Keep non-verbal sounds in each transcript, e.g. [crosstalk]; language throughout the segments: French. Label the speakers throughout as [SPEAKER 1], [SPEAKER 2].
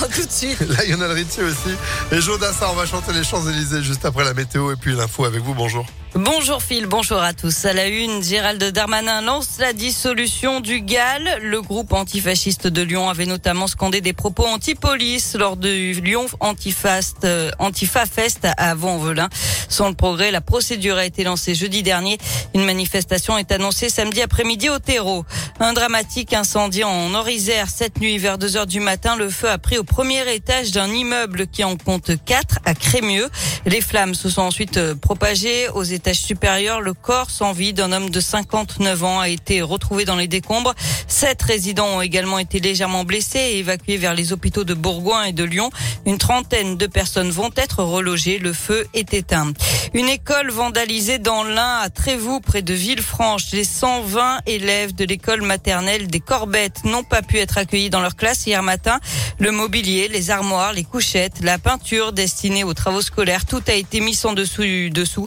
[SPEAKER 1] all tout de suite. [laughs]
[SPEAKER 2] Lionel Richie aussi. Et Jodassa, on va chanter les Champs-Élysées juste après la météo et puis l'info avec vous. Bonjour.
[SPEAKER 1] Bonjour Phil, bonjour à tous. À la une, Gérald Darmanin lance la dissolution du GAL. Le groupe antifasciste de Lyon avait notamment scandé des propos anti-police lors du Lyon Antifast, euh, Antifa Fest à Vaux-en-Velin. Sans le progrès, la procédure a été lancée jeudi dernier. Une manifestation est annoncée samedi après-midi au terreau. Un dramatique incendie en Orisère cette nuit vers 2 heures du matin. Le feu a pris au premier étage d'un immeuble qui en compte quatre à Crémieux. Les flammes se sont ensuite euh, propagées aux étage supérieur, le corps sans vie d'un homme de 59 ans a été retrouvé dans les décombres. Sept résidents ont également été légèrement blessés et évacués vers les hôpitaux de Bourgoin et de Lyon. Une trentaine de personnes vont être relogées. Le feu est éteint. Une école vandalisée dans l'Ain à Trévoux, près de Villefranche. Les 120 élèves de l'école maternelle des Corbettes n'ont pas pu être accueillis dans leur classe hier matin. Le mobilier, les armoires, les couchettes, la peinture destinée aux travaux scolaires, tout a été mis en dessous. dessous.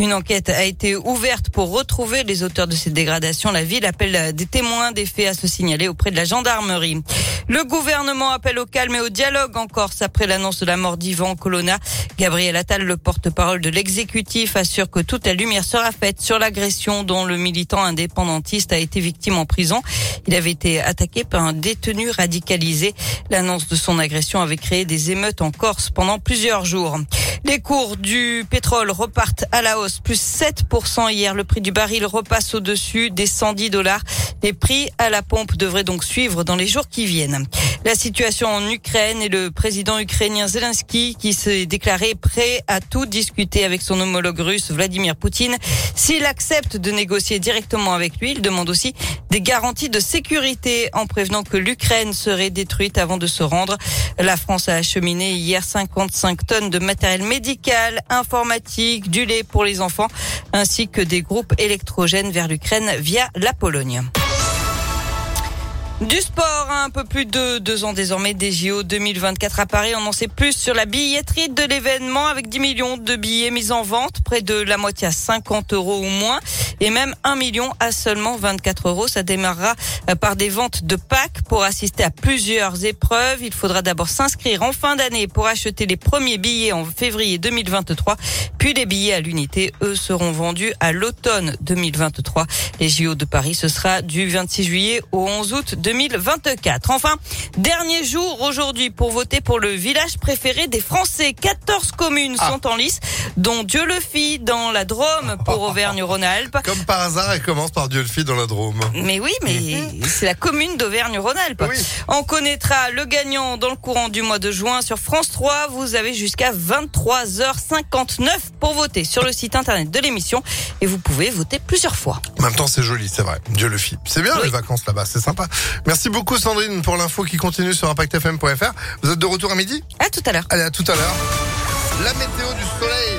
[SPEAKER 1] Une enquête a été ouverte pour retrouver les auteurs de ces dégradations. La ville appelle des témoins des faits à se signaler auprès de la gendarmerie. Le gouvernement appelle au calme et au dialogue en Corse après l'annonce de la mort d'Ivan Colonna. Gabriel Attal, le porte-parole de l'exécutif, assure que toute la lumière sera faite sur l'agression dont le militant indépendantiste a été victime en prison. Il avait été attaqué par un détenu radicalisé. L'annonce de son agression avait créé des émeutes en Corse pendant plusieurs jours. Les cours du pétrole repartent à la hausse, plus 7% hier. Le prix du baril repasse au-dessus des 110 dollars. Les prix à la pompe devraient donc suivre dans les jours qui viennent. La situation en Ukraine et le président ukrainien Zelensky qui s'est déclaré prêt à tout discuter avec son homologue russe Vladimir Poutine. S'il accepte de négocier directement avec lui, il demande aussi des garanties de sécurité en prévenant que l'Ukraine serait détruite avant de se rendre. La France a acheminé hier 55 tonnes de matériel médical, informatique, du lait pour les enfants, ainsi que des groupes électrogènes vers l'Ukraine via la Pologne. Du sport, hein, un peu plus de deux ans désormais des JO 2024 à Paris. On en sait plus sur la billetterie de l'événement avec 10 millions de billets mis en vente, près de la moitié à 50 euros ou moins, et même 1 million à seulement 24 euros. Ça démarrera euh, par des ventes de packs pour assister à plusieurs épreuves. Il faudra d'abord s'inscrire en fin d'année pour acheter les premiers billets en février 2023. Puis les billets à l'unité, eux, seront vendus à l'automne 2023. Les JO de Paris, ce sera du 26 juillet au 11 août 2024. Enfin, dernier jour aujourd'hui pour voter pour le village préféré des Français. 14 communes
[SPEAKER 2] Ah.
[SPEAKER 1] sont en lice, dont Dieu le fit dans la Drôme pour [laughs] Auvergne-Rhône-Alpes.
[SPEAKER 2] Comme par hasard, elle commence par Dieu le fit dans la Drôme.
[SPEAKER 1] Mais oui, mais c'est la commune d'Auvergne-Rhône-Alpes.
[SPEAKER 2] Oui.
[SPEAKER 1] On connaîtra le gagnant dans le courant du mois de juin sur France 3. Vous avez jusqu'à 23h59 pour voter sur le site internet de l'émission et vous pouvez voter plusieurs fois.
[SPEAKER 2] En même temps, c'est joli, c'est vrai. Dieu le fit. C'est bien
[SPEAKER 1] Oui.
[SPEAKER 2] les vacances là-bas, c'est sympa. Merci beaucoup Sandrine pour l'info qui continue sur impactfm.fr. Vous êtes de retour à midi?
[SPEAKER 1] À tout à l'heure.
[SPEAKER 2] Allez, à tout à l'heure. La météo du soleil